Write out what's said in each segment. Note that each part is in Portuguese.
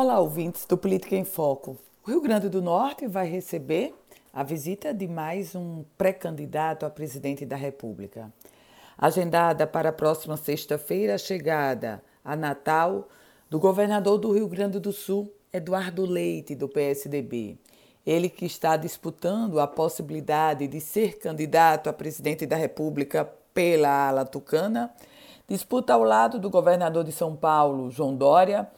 Olá, ouvintes do Política em Foco. O Rio Grande do Norte vai receber a visita de mais um pré-candidato a presidente da República. Agendada para a próxima sexta-feira, a chegada a Natal do governador do Rio Grande do Sul, Eduardo Leite, do PSDB. Ele que está disputando a possibilidade de ser candidato a presidente da República pela ala tucana, disputa ao lado do governador de São Paulo, João Dória,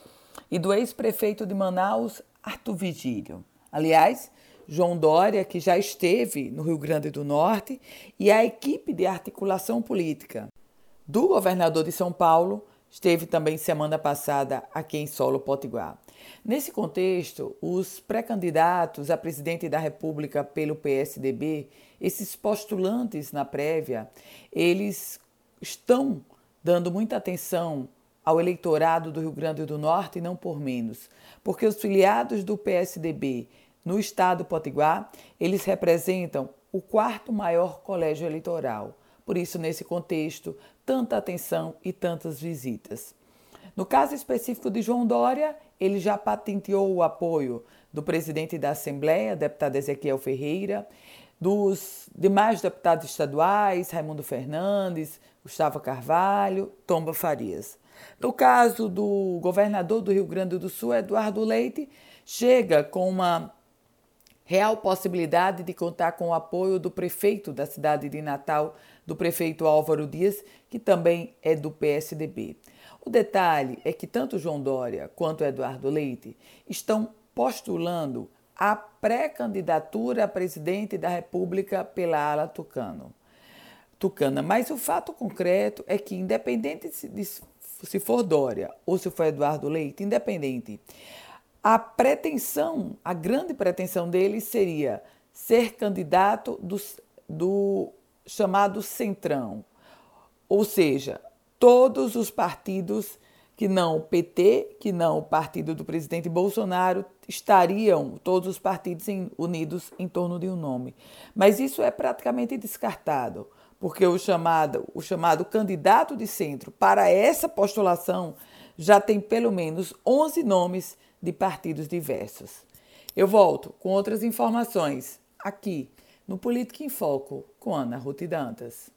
e do ex-prefeito de Manaus, Arthur Vigílio. Aliás, João Dória, que já esteve no Rio Grande do Norte, e a equipe de articulação política do governador de São Paulo esteve também semana passada aqui em Solo Potiguar. Nesse contexto, os pré-candidatos a presidente da República pelo PSDB, esses postulantes na prévia, eles estão dando muita atenção ao eleitorado do Rio Grande do Norte e não por menos, porque os filiados do PSDB no estado Potiguar, eles representam o quarto maior colégio eleitoral. Por isso, nesse contexto, tanta atenção e tantas visitas. No caso específico de João Dória, ele já patenteou o apoio do presidente da Assembleia, deputado Ezequiel Ferreira, dos demais deputados estaduais, Raimundo Fernandes, Gustavo Carvalho, Tomba Farias. No caso do governador do Rio Grande do Sul, Eduardo Leite, chega com uma real possibilidade de contar com o apoio do prefeito da cidade de Natal, do prefeito Álvaro Dias, que também é do PSDB. O detalhe é que tanto João Dória quanto Eduardo Leite estão postulando a pré-candidatura a presidente da República pela ala tucano. tucana. Mas o fato concreto é que, independente de se for Dória ou se for Eduardo Leite, independente, a pretensão, a grande pretensão dele seria ser candidato do, do chamado Centrão, ou seja, todos os partidos que não o PT, que não o partido do presidente Bolsonaro, estariam todos os partidos unidos em torno de um nome. Mas isso é praticamente descartado, porque o chamado, o chamado candidato de centro para essa postulação já tem pelo menos 11 nomes de partidos diversos. Eu volto com outras informações aqui no Política em Foco com Ana Ruth Dantas.